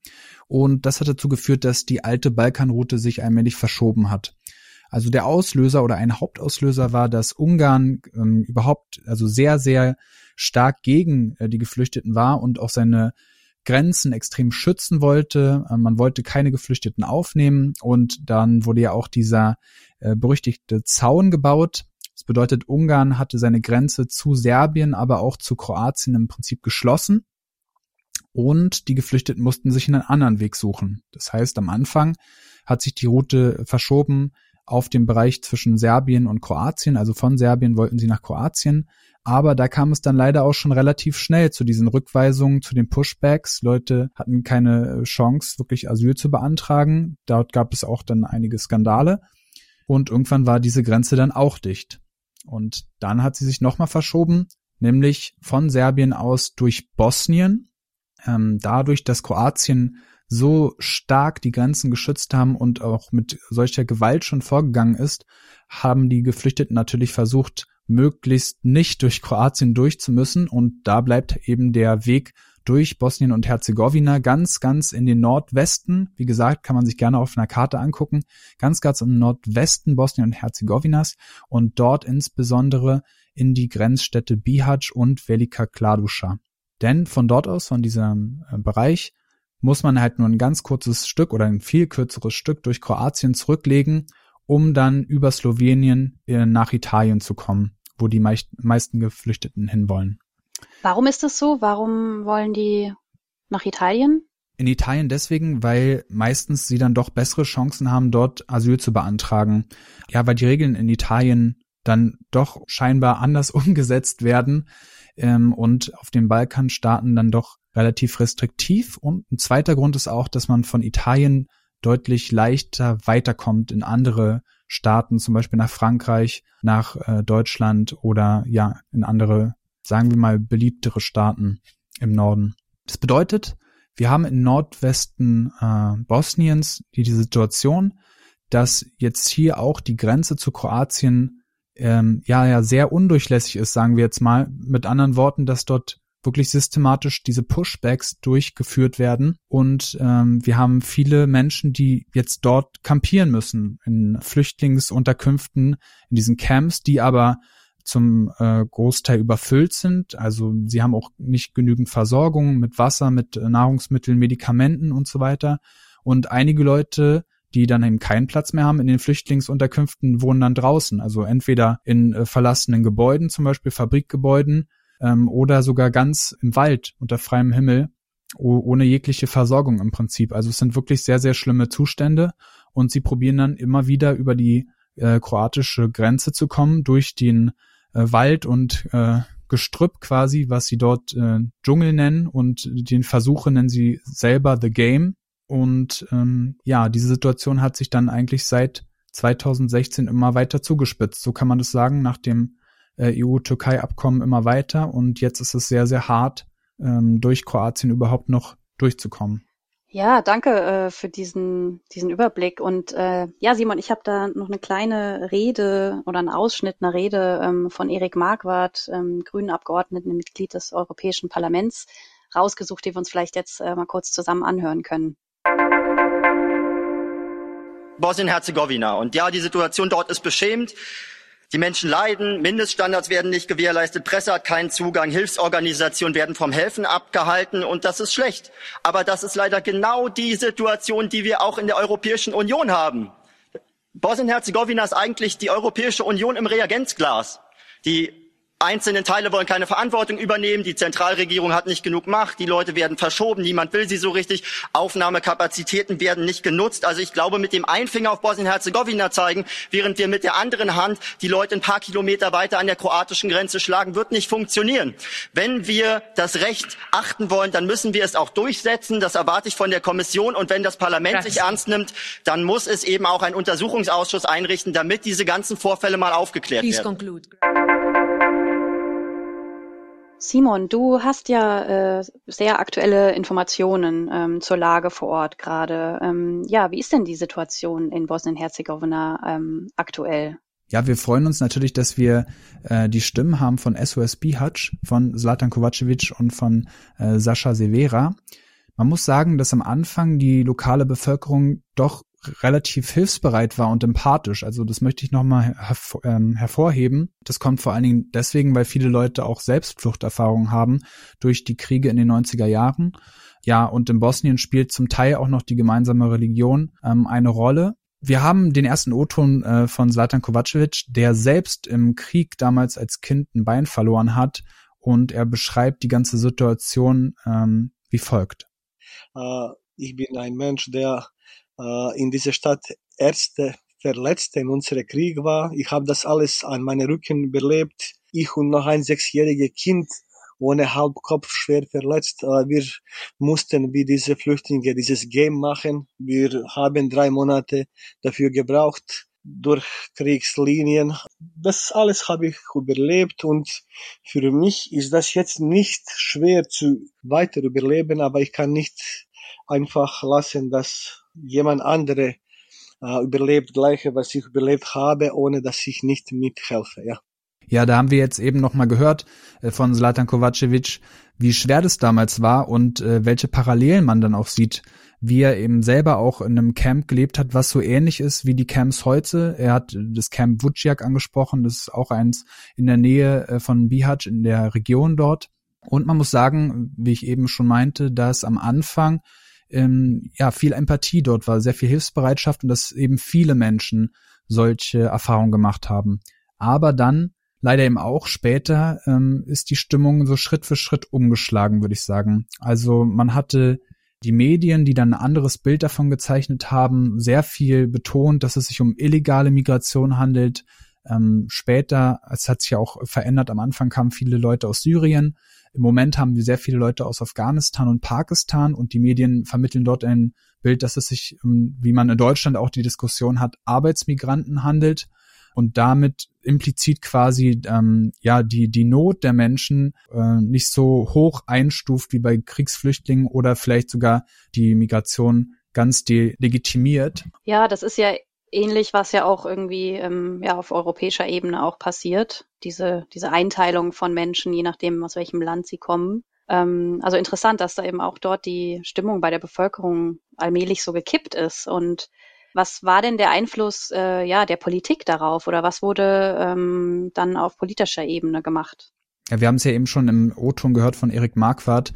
und das hat dazu geführt, dass die alte Balkanroute sich allmählich verschoben hat. Also der Auslöser oder ein Hauptauslöser war, dass Ungarn ähm, überhaupt also sehr, sehr stark gegen äh, die Geflüchteten war und auch seine Grenzen extrem schützen wollte. Äh, man wollte keine Geflüchteten aufnehmen und dann wurde ja auch dieser äh, berüchtigte Zaun gebaut. Das bedeutet, Ungarn hatte seine Grenze zu Serbien, aber auch zu Kroatien im Prinzip geschlossen. Und die Geflüchteten mussten sich einen anderen Weg suchen. Das heißt, am Anfang hat sich die Route verschoben auf dem Bereich zwischen Serbien und Kroatien. Also von Serbien wollten sie nach Kroatien. Aber da kam es dann leider auch schon relativ schnell zu diesen Rückweisungen, zu den Pushbacks. Leute hatten keine Chance, wirklich Asyl zu beantragen. Dort gab es auch dann einige Skandale. Und irgendwann war diese Grenze dann auch dicht. Und dann hat sie sich nochmal verschoben, nämlich von Serbien aus durch Bosnien. Ähm, dadurch, dass Kroatien so stark die Grenzen geschützt haben und auch mit solcher Gewalt schon vorgegangen ist, haben die Geflüchteten natürlich versucht, möglichst nicht durch Kroatien durchzumüssen. Und da bleibt eben der Weg durch Bosnien und Herzegowina ganz, ganz in den Nordwesten. Wie gesagt, kann man sich gerne auf einer Karte angucken. Ganz, ganz im Nordwesten Bosnien und Herzegowinas und dort insbesondere in die Grenzstädte Bihać und Velika Kladuša. Denn von dort aus, von diesem äh, Bereich, muss man halt nur ein ganz kurzes Stück oder ein viel kürzeres Stück durch Kroatien zurücklegen, um dann über Slowenien äh, nach Italien zu kommen, wo die meisten Geflüchteten hinwollen. Warum ist das so? Warum wollen die nach Italien? In Italien deswegen, weil meistens sie dann doch bessere Chancen haben, dort Asyl zu beantragen. Ja, weil die Regeln in Italien dann doch scheinbar anders [LAUGHS] umgesetzt werden ähm, und auf den Balkanstaaten dann doch relativ restriktiv. Und ein zweiter Grund ist auch, dass man von Italien deutlich leichter weiterkommt in andere Staaten, zum Beispiel nach Frankreich, nach äh, Deutschland oder ja in andere, sagen wir mal, beliebtere Staaten im Norden. Das bedeutet, wir haben im Nordwesten äh, Bosniens die, die Situation, dass jetzt hier auch die Grenze zu Kroatien ähm, ja ja sehr undurchlässig ist, sagen wir jetzt mal. Mit anderen Worten, dass dort wirklich systematisch diese Pushbacks durchgeführt werden. Und ähm, wir haben viele Menschen, die jetzt dort kampieren müssen in Flüchtlingsunterkünften, in diesen Camps, die aber zum äh, Großteil überfüllt sind. Also sie haben auch nicht genügend Versorgung mit Wasser, mit äh, Nahrungsmitteln, Medikamenten und so weiter. Und einige Leute, die dann eben keinen Platz mehr haben in den Flüchtlingsunterkünften, wohnen dann draußen. Also entweder in äh, verlassenen Gebäuden, zum Beispiel Fabrikgebäuden, ähm, oder sogar ganz im Wald unter freiem Himmel, ohne jegliche Versorgung im Prinzip. Also es sind wirklich sehr, sehr schlimme Zustände und sie probieren dann immer wieder über die äh, kroatische Grenze zu kommen, durch den äh, Wald und äh, Gestrüpp quasi, was sie dort äh, Dschungel nennen und den Versuche nennen sie selber The Game. Und ähm, ja, diese Situation hat sich dann eigentlich seit 2016 immer weiter zugespitzt. So kann man das sagen, nach dem EU-Türkei-Abkommen immer weiter und jetzt ist es sehr, sehr hart, ähm, durch Kroatien überhaupt noch durchzukommen. Ja, danke äh, für diesen, diesen Überblick. Und äh, ja, Simon, ich habe da noch eine kleine Rede oder einen Ausschnitt einer Rede ähm, von Erik Marquardt, ähm, grünen Abgeordneten, Mitglied des Europäischen Parlaments, rausgesucht, die wir uns vielleicht jetzt äh, mal kurz zusammen anhören können. Bosnien-Herzegowina. Und ja, die Situation dort ist beschämend. Die Menschen leiden, Mindeststandards werden nicht gewährleistet, Presse hat keinen Zugang, Hilfsorganisationen werden vom Helfen abgehalten und das ist schlecht. Aber das ist leider genau die Situation, die wir auch in der Europäischen Union haben. Bosnien-Herzegowina ist eigentlich die Europäische Union im Reagenzglas. Die einzelnen Teile wollen keine Verantwortung übernehmen, die Zentralregierung hat nicht genug Macht, die Leute werden verschoben, niemand will sie so richtig, Aufnahmekapazitäten werden nicht genutzt. Also ich glaube, mit dem einen Finger auf Bosnien-Herzegowina zeigen, während wir mit der anderen Hand die Leute ein paar Kilometer weiter an der kroatischen Grenze schlagen, wird nicht funktionieren. Wenn wir das Recht achten wollen, dann müssen wir es auch durchsetzen. Das erwarte ich von der Kommission. Und wenn das Parlament sich ernst nimmt, dann muss es eben auch einen Untersuchungsausschuss einrichten, damit diese ganzen Vorfälle mal aufgeklärt werden. Simon, du hast ja äh, sehr aktuelle Informationen ähm, zur Lage vor Ort gerade. Ähm, ja, wie ist denn die Situation in Bosnien-Herzegowina ähm, aktuell? Ja, wir freuen uns natürlich, dass wir äh, die Stimmen haben von SOS Bihać, von Zlatan Kovacevic und von äh, Sascha Severa. Man muss sagen, dass am Anfang die lokale Bevölkerung doch relativ hilfsbereit war und empathisch. Also das möchte ich nochmal hervor, ähm, hervorheben. Das kommt vor allen Dingen deswegen, weil viele Leute auch selbst Fluchterfahrungen haben durch die Kriege in den 90er Jahren. Ja, und in Bosnien spielt zum Teil auch noch die gemeinsame Religion ähm, eine Rolle. Wir haben den ersten O-Ton äh, von Zlatan Kovacevic, der selbst im Krieg damals als Kind ein Bein verloren hat und er beschreibt die ganze Situation ähm, wie folgt. Uh, ich bin ein Mensch, der äh, in dieser Stadt erste Verletzte in unserem Krieg war. Ich habe das alles an meinem Rücken überlebt. Ich und noch ein sechsjähriges Kind ohne Halbkopf schwer verletzt. Äh, wir mussten wie diese Flüchtlinge dieses Game machen. Wir haben drei Monate dafür gebraucht durch Kriegslinien. Das alles habe ich überlebt und für mich ist das jetzt nicht schwer zu weiter überleben, aber ich kann nicht einfach lassen, dass jemand andere äh, überlebt gleiche, was ich überlebt habe, ohne dass ich nicht mithelfe, ja. Ja, da haben wir jetzt eben noch mal gehört äh, von Zlatan Kovacevic, wie schwer das damals war und äh, welche Parallelen man dann auch sieht, wie er eben selber auch in einem Camp gelebt hat, was so ähnlich ist wie die Camps heute. Er hat das Camp Vuciak angesprochen, das ist auch eins in der Nähe äh, von Bihać in der Region dort. Und man muss sagen, wie ich eben schon meinte, dass am Anfang ähm, ja viel Empathie dort war, sehr viel Hilfsbereitschaft und dass eben viele Menschen solche Erfahrungen gemacht haben. Aber dann leider eben auch später ähm, ist die Stimmung so Schritt für Schritt umgeschlagen, würde ich sagen. Also man hatte die Medien, die dann ein anderes Bild davon gezeichnet haben, sehr viel betont, dass es sich um illegale Migration handelt. Ähm, später, es hat sich ja auch verändert, am Anfang kamen viele Leute aus Syrien, im Moment haben wir sehr viele Leute aus Afghanistan und Pakistan und die Medien vermitteln dort ein Bild, dass es sich, wie man in Deutschland auch die Diskussion hat, Arbeitsmigranten handelt und damit implizit quasi ähm, ja die die Not der Menschen äh, nicht so hoch einstuft wie bei Kriegsflüchtlingen oder vielleicht sogar die Migration ganz delegitimiert. Ja, das ist ja ähnlich, was ja auch irgendwie ähm, ja auf europäischer Ebene auch passiert. Diese diese Einteilung von Menschen, je nachdem aus welchem Land sie kommen. Ähm, also interessant, dass da eben auch dort die Stimmung bei der Bevölkerung allmählich so gekippt ist. Und was war denn der Einfluss äh, ja der Politik darauf oder was wurde ähm, dann auf politischer Ebene gemacht? Ja, wir haben es ja eben schon im O-Ton gehört von Erik Marquardt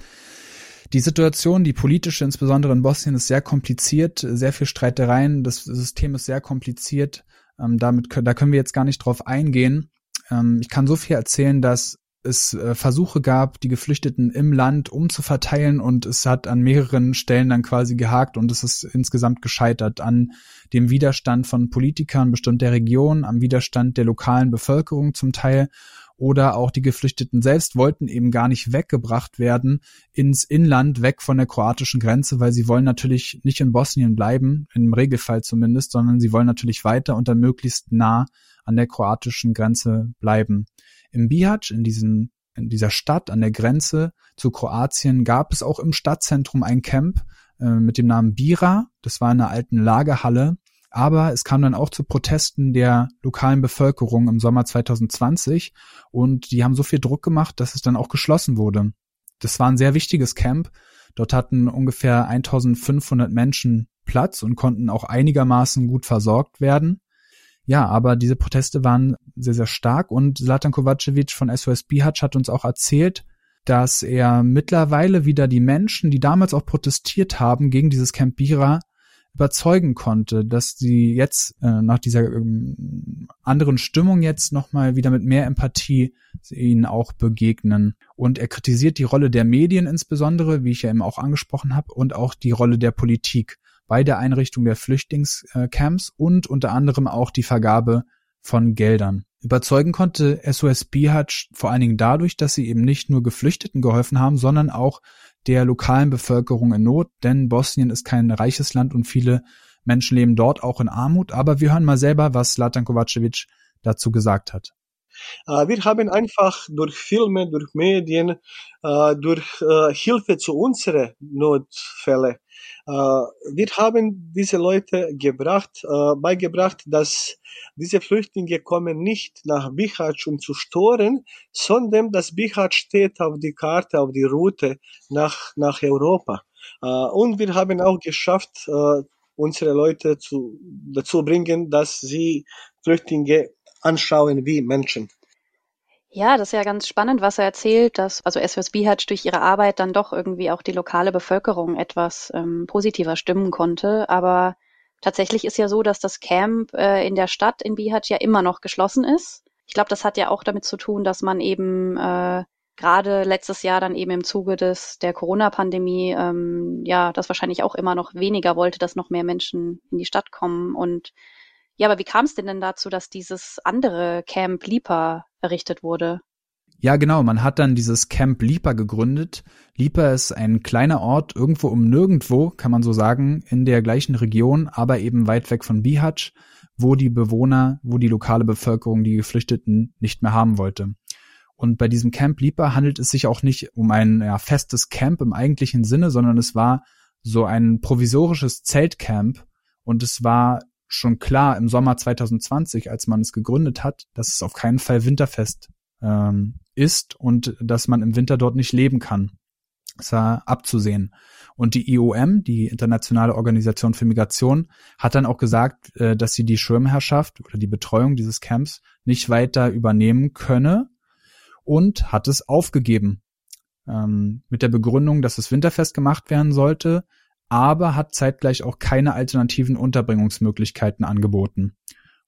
die Situation, die politische, insbesondere in Bosnien, ist sehr kompliziert, sehr viel Streitereien, das System ist sehr kompliziert. Ähm, damit da können wir jetzt gar nicht drauf eingehen. Ähm, ich kann so viel erzählen, dass es äh, Versuche gab, die Geflüchteten im Land umzuverteilen und es hat an mehreren Stellen dann quasi gehakt und es ist insgesamt gescheitert an dem Widerstand von Politikern bestimmter Regionen, am Widerstand der lokalen Bevölkerung zum Teil oder auch die Geflüchteten selbst wollten eben gar nicht weggebracht werden ins Inland, weg von der kroatischen Grenze, weil sie wollen natürlich nicht in Bosnien bleiben, im Regelfall zumindest, sondern sie wollen natürlich weiter und dann möglichst nah an der kroatischen Grenze bleiben. Im Bihać, in diesem in dieser Stadt an der Grenze zu Kroatien gab es auch im Stadtzentrum ein Camp äh, mit dem Namen Bira. Das war in einer alten Lagerhalle aber es kam dann auch zu Protesten der lokalen Bevölkerung im Sommer 2020 und die haben so viel Druck gemacht, dass es dann auch geschlossen wurde. Das war ein sehr wichtiges Camp. Dort hatten ungefähr 1500 Menschen Platz und konnten auch einigermaßen gut versorgt werden. Ja, aber diese Proteste waren sehr, sehr stark und Zlatan Kovacevic von SOS Bihać hat uns auch erzählt, dass er mittlerweile wieder die Menschen, die damals auch protestiert haben gegen dieses Camp Bira, überzeugen konnte, dass sie jetzt äh, nach dieser ähm, anderen Stimmung jetzt nochmal wieder mit mehr Empathie ihnen auch begegnen. Und er kritisiert die Rolle der Medien insbesondere, wie ich ja eben auch angesprochen habe, und auch die Rolle der Politik bei der Einrichtung der Flüchtlingscamps und unter anderem auch die Vergabe von Geldern. Überzeugen konnte SOS Bihać vor allen Dingen dadurch, dass sie eben nicht nur Geflüchteten geholfen haben, sondern auch der lokalen Bevölkerung in Not, denn Bosnien ist kein reiches Land und viele Menschen leben dort auch in Armut. Aber wir hören mal selber, was Zlatan Kovacevic dazu gesagt hat. Äh, wir haben einfach durch Filme, durch Medien, äh, durch äh, Hilfe zu unseren Notfällen, wir haben diese Leute gebracht, beigebracht, dass diese Flüchtlinge kommen nicht nach Bihać, um zu storen, sondern dass Bihać steht auf die Karte, auf die Route nach, nach Europa. Und wir haben auch geschafft, unsere Leute zu, dazu bringen, dass sie Flüchtlinge anschauen wie Menschen. Ja, das ist ja ganz spannend, was er erzählt, dass also SOS Bihatsch durch ihre Arbeit dann doch irgendwie auch die lokale Bevölkerung etwas ähm, positiver stimmen konnte. Aber tatsächlich ist ja so, dass das Camp äh, in der Stadt in Bihatsch ja immer noch geschlossen ist. Ich glaube, das hat ja auch damit zu tun, dass man eben äh, gerade letztes Jahr dann eben im Zuge des der Corona-Pandemie ähm, ja das wahrscheinlich auch immer noch weniger wollte, dass noch mehr Menschen in die Stadt kommen. Und ja, aber wie kam es denn denn dazu, dass dieses andere Camp Lipa errichtet wurde? Ja, genau. Man hat dann dieses Camp Lipa gegründet. Lipa ist ein kleiner Ort irgendwo um nirgendwo, kann man so sagen, in der gleichen Region, aber eben weit weg von Bihać, wo die Bewohner, wo die lokale Bevölkerung die Geflüchteten nicht mehr haben wollte. Und bei diesem Camp Lipa handelt es sich auch nicht um ein ja, festes Camp im eigentlichen Sinne, sondern es war so ein provisorisches Zeltcamp und es war schon klar im Sommer 2020, als man es gegründet hat, dass es auf keinen Fall winterfest ähm, ist und dass man im Winter dort nicht leben kann. Es war abzusehen. Und die IOM, die Internationale Organisation für Migration, hat dann auch gesagt, äh, dass sie die Schirmherrschaft oder die Betreuung dieses Camps nicht weiter übernehmen könne und hat es aufgegeben. Ähm, mit der Begründung, dass es winterfest gemacht werden sollte, aber hat zeitgleich auch keine alternativen Unterbringungsmöglichkeiten angeboten.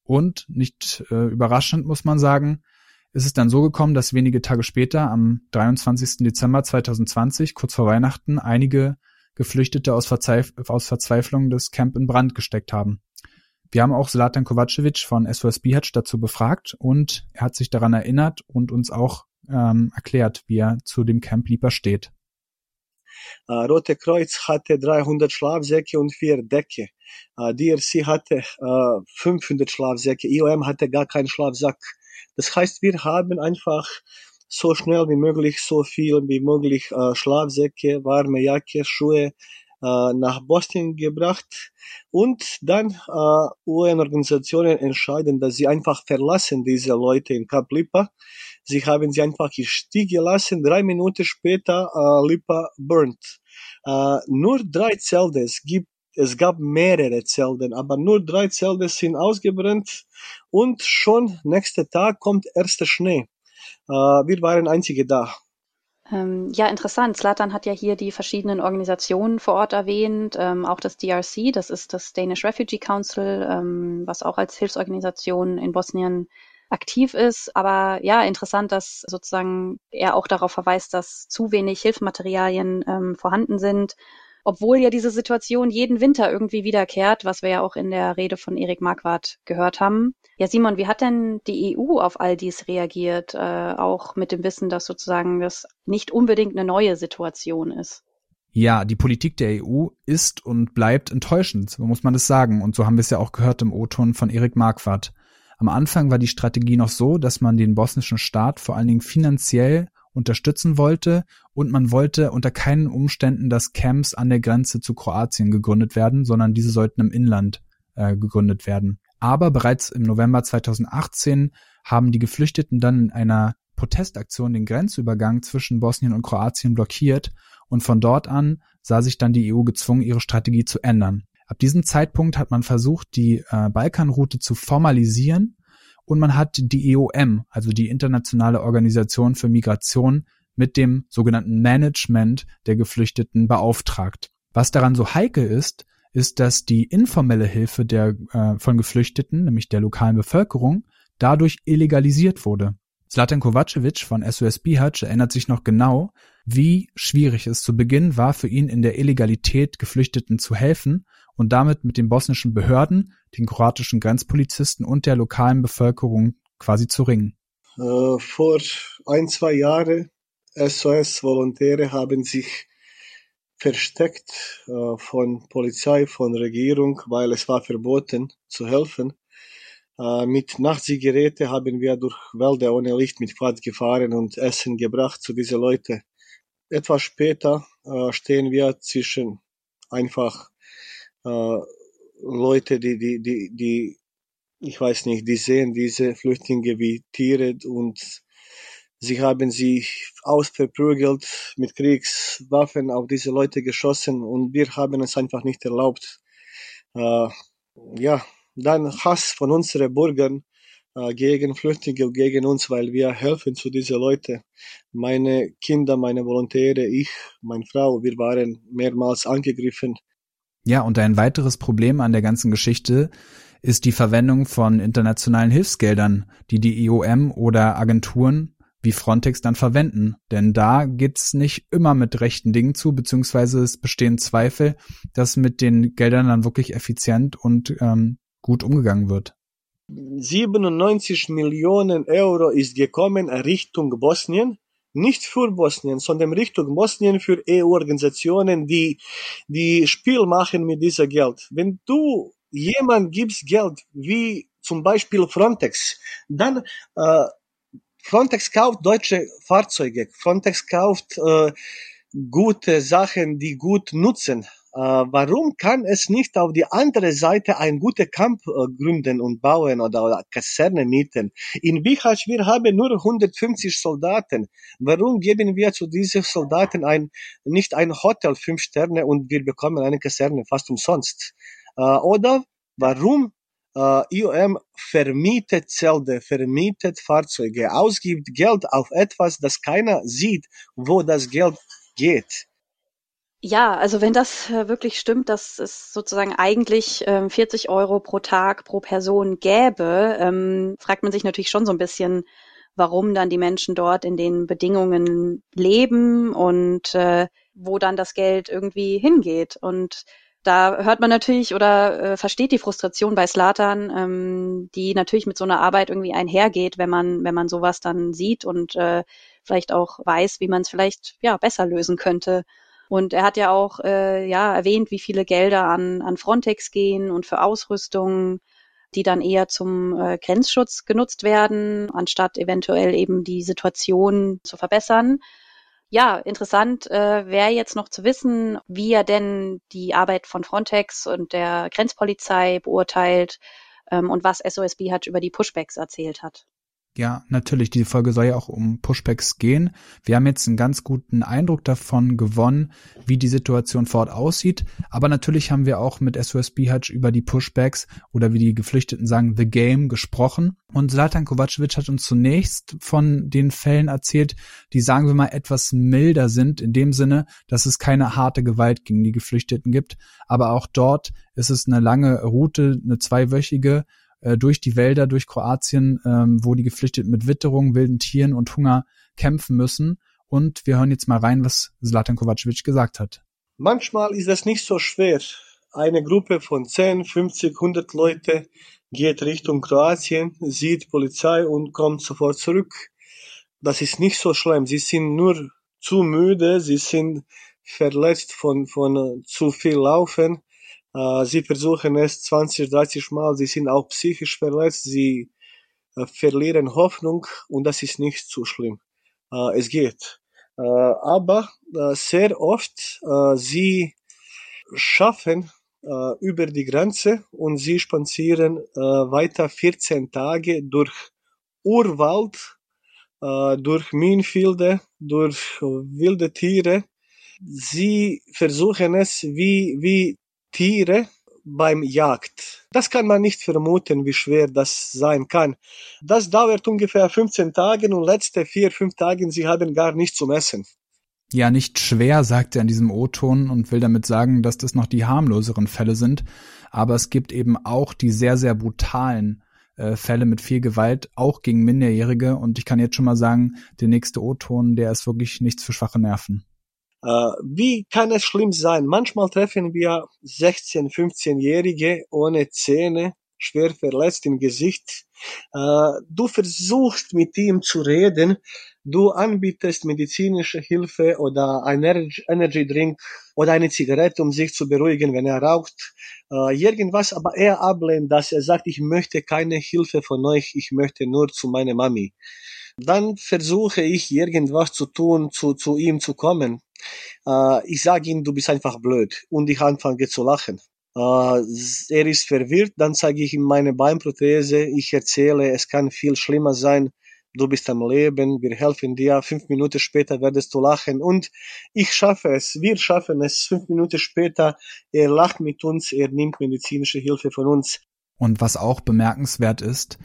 Und nicht äh, überraschend muss man sagen, ist es dann so gekommen, dass wenige Tage später, am 23. Dezember 2020, kurz vor Weihnachten, einige Geflüchtete aus, Verzweif aus Verzweiflung das Camp in Brand gesteckt haben. Wir haben auch Zlatan Kovacevic von SOS Bihac dazu befragt und er hat sich daran erinnert und uns auch ähm, erklärt, wie er zu dem Camp lieber steht. Rote Kreuz hatte 300 Schlafsäcke und vier Decke. DRC hatte uh, 500 Schlafsäcke. IOM hatte gar keinen Schlafsack. Das heißt, wir haben einfach so schnell wie möglich, so viel wie möglich Schlafsäcke, warme Jacke, Schuhe nach Bosnien gebracht. Und dann äh, UN-Organisationen entscheiden, dass sie einfach verlassen diese Leute in Kap Lipa Sie haben sie einfach im Stich gelassen. Drei Minuten später äh, Lipa burnt. Äh, nur drei Zelte. Es gibt es gab mehrere Zelte, aber nur drei Zelte sind ausgebrannt und schon nächster Tag kommt erster Schnee. Äh, wir waren einzige da. Ähm, ja, interessant. Slatan hat ja hier die verschiedenen Organisationen vor Ort erwähnt, ähm, auch das DRC, das ist das Danish Refugee Council, ähm, was auch als Hilfsorganisation in Bosnien aktiv ist. Aber ja, interessant, dass sozusagen er auch darauf verweist, dass zu wenig Hilfsmaterialien ähm, vorhanden sind, obwohl ja diese Situation jeden Winter irgendwie wiederkehrt, was wir ja auch in der Rede von Erik Marquardt gehört haben. Ja, Simon, wie hat denn die EU auf all dies reagiert, äh, auch mit dem Wissen, dass sozusagen das nicht unbedingt eine neue Situation ist? Ja, die Politik der EU ist und bleibt enttäuschend, so muss man es sagen. Und so haben wir es ja auch gehört im O-Ton von Erik Marquardt. Am Anfang war die Strategie noch so, dass man den bosnischen Staat vor allen Dingen finanziell unterstützen wollte und man wollte unter keinen Umständen, dass Camps an der Grenze zu Kroatien gegründet werden, sondern diese sollten im Inland äh, gegründet werden. Aber bereits im November 2018 haben die Geflüchteten dann in einer Protestaktion den Grenzübergang zwischen Bosnien und Kroatien blockiert und von dort an sah sich dann die EU gezwungen, ihre Strategie zu ändern. Ab diesem Zeitpunkt hat man versucht, die äh, Balkanroute zu formalisieren und man hat die EOM, also die Internationale Organisation für Migration, mit dem sogenannten Management der Geflüchteten beauftragt. Was daran so heikel ist, ist, dass die informelle Hilfe der, äh, von Geflüchteten, nämlich der lokalen Bevölkerung, dadurch illegalisiert wurde. Zlatan Kovacevic von SOS Bihac erinnert sich noch genau, wie schwierig es zu Beginn war für ihn in der Illegalität Geflüchteten zu helfen und damit mit den bosnischen Behörden, den kroatischen Grenzpolizisten und der lokalen Bevölkerung quasi zu ringen. Äh, vor ein, zwei Jahren SOS-Volontäre haben sich versteckt äh, von Polizei, von Regierung, weil es war verboten zu helfen. Äh, mit Nachtsigeräte haben wir durch Wälder ohne Licht mit Quad gefahren und Essen gebracht zu diesen Leuten. Etwas später äh, stehen wir zwischen einfach äh, Leute, die, die, die, die, ich weiß nicht, die sehen diese Flüchtlinge wie Tiere und sie haben sie ausverprügelt, mit Kriegswaffen auf diese Leute geschossen und wir haben es einfach nicht erlaubt. Äh, ja, dann Hass von unseren Bürgern äh, gegen Flüchtlinge und gegen uns, weil wir helfen zu diesen Leuten. Meine Kinder, meine Volontäre, ich, meine Frau, wir waren mehrmals angegriffen. Ja, und ein weiteres Problem an der ganzen Geschichte ist die Verwendung von internationalen Hilfsgeldern, die die IOM oder Agenturen wie Frontex dann verwenden. Denn da geht's nicht immer mit rechten Dingen zu, beziehungsweise es bestehen Zweifel, dass mit den Geldern dann wirklich effizient und ähm, gut umgegangen wird. 97 Millionen Euro ist gekommen Richtung Bosnien. Nicht für Bosnien, sondern Richtung Bosnien für EU-Organisationen, die, die Spiel machen mit diesem Geld. Wenn du jemand gibst Geld, wie zum Beispiel Frontex, dann äh, Frontex kauft deutsche Fahrzeuge, Frontex kauft äh, gute Sachen, die gut nutzen. Äh, warum kann es nicht auf die andere Seite ein guter Camp äh, gründen und bauen oder, oder Kaserne mieten? In Bihać, wir haben nur 150 Soldaten. Warum geben wir zu diesen Soldaten ein, nicht ein Hotel, fünf Sterne und wir bekommen eine Kaserne fast umsonst? Äh, oder warum äh, IOM vermietet Zelte, vermietet Fahrzeuge, ausgibt Geld auf etwas, das keiner sieht, wo das Geld geht. Ja, also wenn das äh, wirklich stimmt, dass es sozusagen eigentlich ähm, 40 Euro pro Tag pro Person gäbe, ähm, fragt man sich natürlich schon so ein bisschen, warum dann die Menschen dort in den Bedingungen leben und äh, wo dann das Geld irgendwie hingeht. Und da hört man natürlich oder äh, versteht die Frustration bei Slatan, ähm, die natürlich mit so einer Arbeit irgendwie einhergeht, wenn man, wenn man sowas dann sieht und vielleicht auch weiß, wie man es vielleicht ja besser lösen könnte. Und er hat ja auch äh, ja erwähnt, wie viele Gelder an, an Frontex gehen und für Ausrüstung, die dann eher zum äh, Grenzschutz genutzt werden, anstatt eventuell eben die Situation zu verbessern. Ja, interessant äh, wäre jetzt noch zu wissen, wie er denn die Arbeit von Frontex und der Grenzpolizei beurteilt ähm, und was SOSB hat über die Pushbacks erzählt hat. Ja, natürlich. Die Folge soll ja auch um Pushbacks gehen. Wir haben jetzt einen ganz guten Eindruck davon gewonnen, wie die Situation vor Ort aussieht. Aber natürlich haben wir auch mit SOS Bihać über die Pushbacks oder wie die Geflüchteten sagen, The Game gesprochen. Und Zlatan Kovacevic hat uns zunächst von den Fällen erzählt, die sagen wir mal etwas milder sind, in dem Sinne, dass es keine harte Gewalt gegen die Geflüchteten gibt. Aber auch dort ist es eine lange Route, eine zweiwöchige äh, durch die Wälder, durch Kroatien, ähm, wo die Geflüchteten mit Witterung, wilden Tieren und Hunger kämpfen müssen. Und wir hören jetzt mal rein, was Zlatan Kovacevic gesagt hat. Manchmal ist es nicht so schwer. Eine Gruppe von 10, 50, 100 Leute geht Richtung Kroatien, sieht Polizei und kommt sofort zurück. Das ist nicht so schlimm. Sie sind nur zu müde, sie sind verletzt von, von äh, zu viel Laufen. Sie versuchen es 20, 30 Mal, sie sind auch psychisch verletzt, sie verlieren Hoffnung und das ist nicht so schlimm. Es geht. aber sehr oft sie schaffen über die Grenze und sie spazieren weiter 14 Tage durch Urwald, durch Minenfelder, durch wilde Tiere. Sie versuchen es wie, wie Tiere beim Jagd. Das kann man nicht vermuten, wie schwer das sein kann. Das dauert ungefähr 15 Tage und letzte vier, fünf Tage, sie haben gar nichts zum Essen. Ja, nicht schwer, sagt er in diesem O-Ton und will damit sagen, dass das noch die harmloseren Fälle sind. Aber es gibt eben auch die sehr, sehr brutalen äh, Fälle mit viel Gewalt, auch gegen Minderjährige. Und ich kann jetzt schon mal sagen, der nächste O-Ton, der ist wirklich nichts für schwache Nerven. Äh, wie kann es schlimm sein? Manchmal treffen wir 16-, 15-Jährige ohne Zähne, schwer verletzt im Gesicht. Äh, du versuchst mit ihm zu reden, du anbietest medizinische Hilfe oder ein Energy Drink oder eine Zigarette, um sich zu beruhigen, wenn er raucht, äh, irgendwas, aber er ablehnt das. Er sagt, ich möchte keine Hilfe von euch, ich möchte nur zu meiner Mami. Dann versuche ich irgendwas zu tun, zu, zu ihm zu kommen. Äh, ich sage ihm, du bist einfach blöd. Und ich anfange zu lachen. Äh, er ist verwirrt, dann zeige ich ihm meine Beinprothese. Ich erzähle, es kann viel schlimmer sein, du bist am Leben, wir helfen dir, fünf Minuten später werdest du lachen und ich schaffe es, wir schaffen es, fünf Minuten später, er lacht mit uns, er nimmt medizinische Hilfe von uns. Und was auch bemerkenswert ist,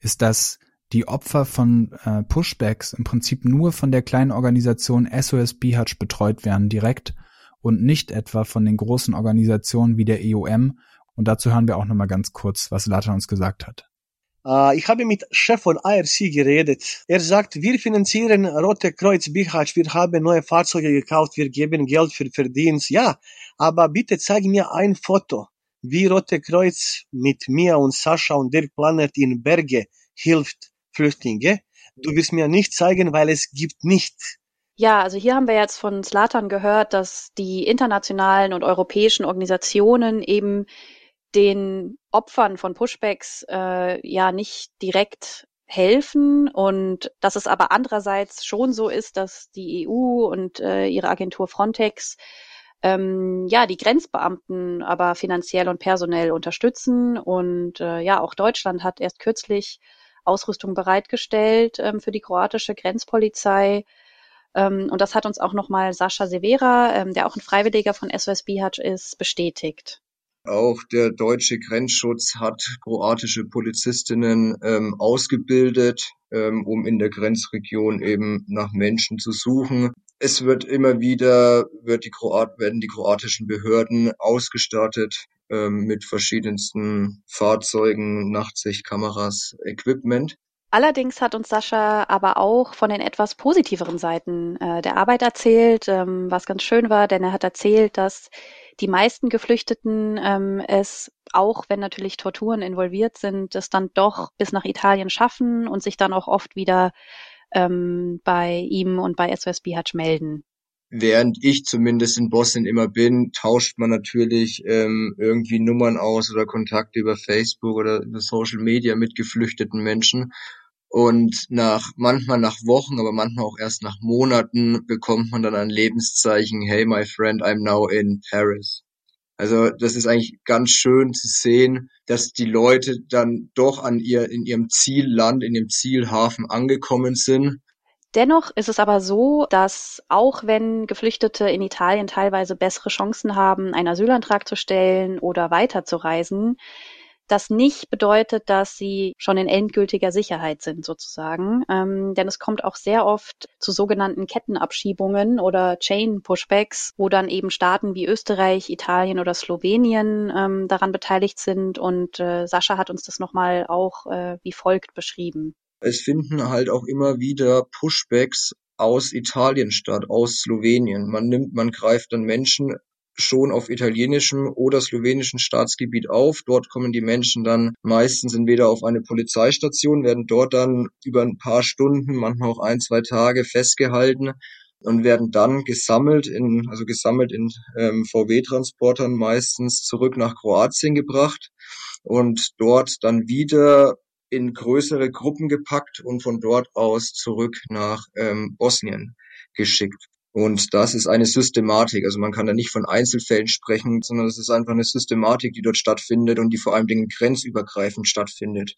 ist, dass die Opfer von äh, Pushbacks im Prinzip nur von der kleinen Organisation SOS Bihatch betreut werden direkt und nicht etwa von den großen Organisationen wie der EOM. Und dazu hören wir auch nochmal ganz kurz, was Lata uns gesagt hat. Uh, ich habe mit Chef von IRC geredet. Er sagt, wir finanzieren Rote Kreuz Bihać, wir haben neue Fahrzeuge gekauft, wir geben Geld für Verdienst. Ja, aber bitte zeig mir ein Foto, wie Rote Kreuz mit mir und Sascha und Dirk Planert in Berge hilft Flüchtlinge. Du wirst mir nicht zeigen, weil es gibt nicht. Ja, also hier haben wir jetzt von Slatan gehört, dass die internationalen und europäischen Organisationen eben den Opfern von Pushbacks äh, ja nicht direkt helfen und dass es aber andererseits schon so ist, dass die EU und äh, ihre Agentur Frontex ähm, ja die Grenzbeamten aber finanziell und personell unterstützen und äh, ja auch Deutschland hat erst kürzlich Ausrüstung bereitgestellt ähm, für die kroatische Grenzpolizei ähm, und das hat uns auch nochmal Sascha Severa, ähm, der auch ein Freiwilliger von SOS Bihac ist, bestätigt. Auch der deutsche Grenzschutz hat kroatische Polizistinnen ähm, ausgebildet, ähm, um in der Grenzregion eben nach Menschen zu suchen. Es wird immer wieder, wird die Kroat, werden die kroatischen Behörden ausgestattet ähm, mit verschiedensten Fahrzeugen, Nachtsichtkameras, Equipment. Allerdings hat uns Sascha aber auch von den etwas positiveren Seiten äh, der Arbeit erzählt, ähm, was ganz schön war, denn er hat erzählt, dass die meisten Geflüchteten ähm, es, auch wenn natürlich Torturen involviert sind, es dann doch bis nach Italien schaffen und sich dann auch oft wieder ähm, bei ihm und bei SOS Bihatch melden. Während ich zumindest in Bosnien immer bin, tauscht man natürlich ähm, irgendwie Nummern aus oder Kontakte über Facebook oder über Social Media mit geflüchteten Menschen. Und nach, manchmal nach Wochen, aber manchmal auch erst nach Monaten bekommt man dann ein Lebenszeichen, hey my friend, I'm now in Paris. Also das ist eigentlich ganz schön zu sehen, dass die Leute dann doch an ihr, in ihrem Zielland, in ihrem Zielhafen angekommen sind. Dennoch ist es aber so, dass auch wenn Geflüchtete in Italien teilweise bessere Chancen haben, einen Asylantrag zu stellen oder weiterzureisen, das nicht bedeutet, dass sie schon in endgültiger Sicherheit sind sozusagen. Ähm, denn es kommt auch sehr oft zu sogenannten Kettenabschiebungen oder Chain-Pushbacks, wo dann eben Staaten wie Österreich, Italien oder Slowenien ähm, daran beteiligt sind. Und äh, Sascha hat uns das nochmal auch äh, wie folgt beschrieben. Es finden halt auch immer wieder Pushbacks aus Italien statt, aus Slowenien. Man nimmt, man greift dann Menschen schon auf italienischem oder slowenischem Staatsgebiet auf. Dort kommen die Menschen dann meistens entweder auf eine Polizeistation, werden dort dann über ein paar Stunden, manchmal auch ein, zwei Tage festgehalten und werden dann gesammelt in, also gesammelt in ähm, VW-Transportern meistens zurück nach Kroatien gebracht und dort dann wieder in größere Gruppen gepackt und von dort aus zurück nach ähm, Bosnien geschickt. Und das ist eine Systematik. Also man kann da nicht von Einzelfällen sprechen, sondern es ist einfach eine Systematik, die dort stattfindet und die vor allem Dingen grenzübergreifend stattfindet.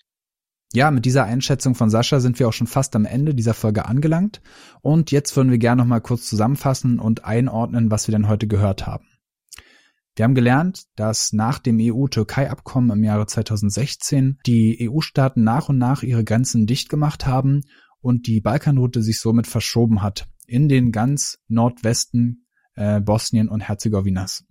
Ja, mit dieser Einschätzung von Sascha sind wir auch schon fast am Ende dieser Folge angelangt. Und jetzt würden wir gerne noch mal kurz zusammenfassen und einordnen, was wir denn heute gehört haben. Wir haben gelernt, dass nach dem EU-Türkei-Abkommen im Jahre 2016 die EU-Staaten nach und nach ihre Grenzen dicht gemacht haben und die Balkanroute sich somit verschoben hat in den ganz Nordwesten äh, Bosnien und Herzegowinas.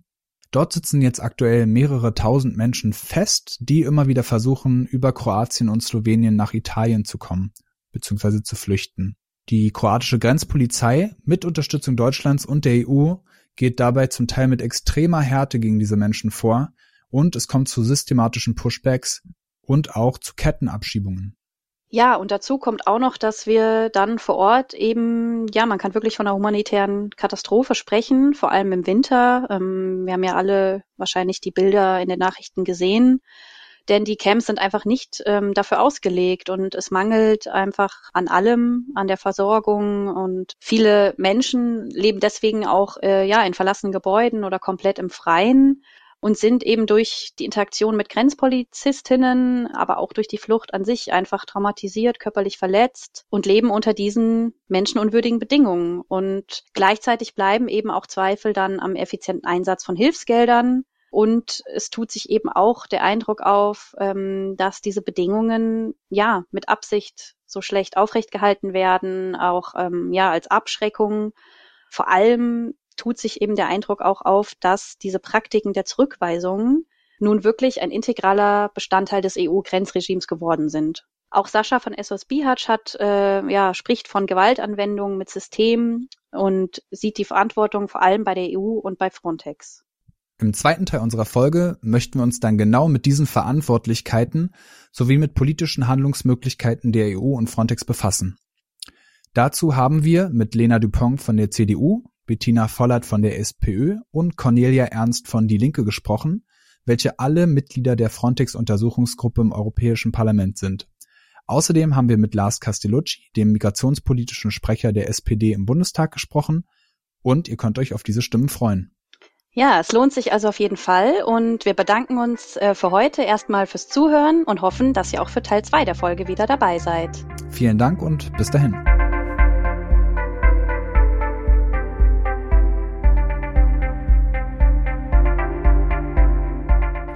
Dort sitzen jetzt aktuell mehrere tausend Menschen fest, die immer wieder versuchen, über Kroatien und Slowenien nach Italien zu kommen, beziehungsweise zu flüchten. Die kroatische Grenzpolizei mit Unterstützung Deutschlands und der EU geht dabei zum Teil mit extremer Härte gegen diese Menschen vor und es kommt zu systematischen Pushbacks und auch zu Kettenabschiebungen. Ja, und dazu kommt auch noch, dass wir dann vor Ort eben, ja, man kann wirklich von einer humanitären Katastrophe sprechen, vor allem im Winter. Ähm, wir haben ja alle wahrscheinlich die Bilder in den Nachrichten gesehen, denn die Camps sind einfach nicht ähm, dafür ausgelegt und es mangelt einfach an allem, an der Versorgung und viele Menschen leben deswegen auch äh, ja in verlassenen Gebäuden oder komplett im Freien und sind eben durch die Interaktion mit Grenzpolizistinnen, aber auch durch die Flucht an sich einfach traumatisiert, körperlich verletzt und leben unter diesen menschenunwürdigen Bedingungen. Und gleichzeitig bleiben eben auch Zweifel dann am effizienten Einsatz von Hilfsgeldern. Und es tut sich eben auch der Eindruck auf, ähm, dass diese Bedingungen ja mit Absicht so schlecht aufrechtgehalten werden, auch ähm, ja als Abschreckung. Vor allem tut sich eben der Eindruck auch auf, dass diese Praktiken der Zurückweisung nun wirklich ein integraler Bestandteil des EU-Grenzregimes geworden sind. Auch Sascha von SOS Bihatsch hat, äh, ja, spricht von Gewaltanwendungen mit System und sieht die Verantwortung vor allem bei der EU und bei Frontex. Im zweiten Teil unserer Folge möchten wir uns dann genau mit diesen Verantwortlichkeiten sowie mit politischen Handlungsmöglichkeiten der EU und Frontex befassen. Dazu haben wir mit Lena Dupont von der CDU, Bettina Vollert von der SPÖ und Cornelia Ernst von Die Linke gesprochen, welche alle Mitglieder der Frontex-Untersuchungsgruppe im Europäischen Parlament sind. Außerdem haben wir mit Lars Castellucci, dem migrationspolitischen Sprecher der SPD im Bundestag, gesprochen und ihr könnt euch auf diese Stimmen freuen. Ja, es lohnt sich also auf jeden Fall und wir bedanken uns äh, für heute erstmal fürs Zuhören und hoffen, dass ihr auch für Teil 2 der Folge wieder dabei seid. Vielen Dank und bis dahin.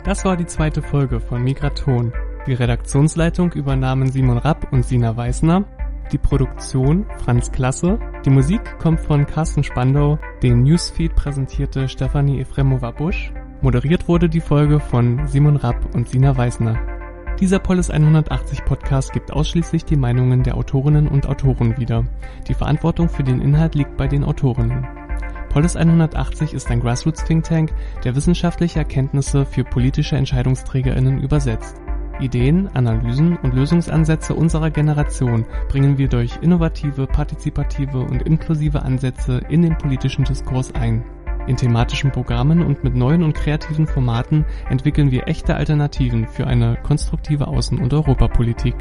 Das war die zweite Folge von Migraton. Die Redaktionsleitung übernahmen Simon Rapp und Sina Weißner. Die Produktion Franz Klasse. Die Musik kommt von Carsten Spandau. Den Newsfeed präsentierte Stefanie Efremova-Busch. Moderiert wurde die Folge von Simon Rapp und Sina Weißner. Dieser Polis 180 Podcast gibt ausschließlich die Meinungen der Autorinnen und Autoren wieder. Die Verantwortung für den Inhalt liegt bei den Autorinnen. Polis 180 ist ein Grassroots Think Tank, der wissenschaftliche Erkenntnisse für politische EntscheidungsträgerInnen übersetzt. Ideen, Analysen und Lösungsansätze unserer Generation bringen wir durch innovative, partizipative und inklusive Ansätze in den politischen Diskurs ein. In thematischen Programmen und mit neuen und kreativen Formaten entwickeln wir echte Alternativen für eine konstruktive Außen- und Europapolitik.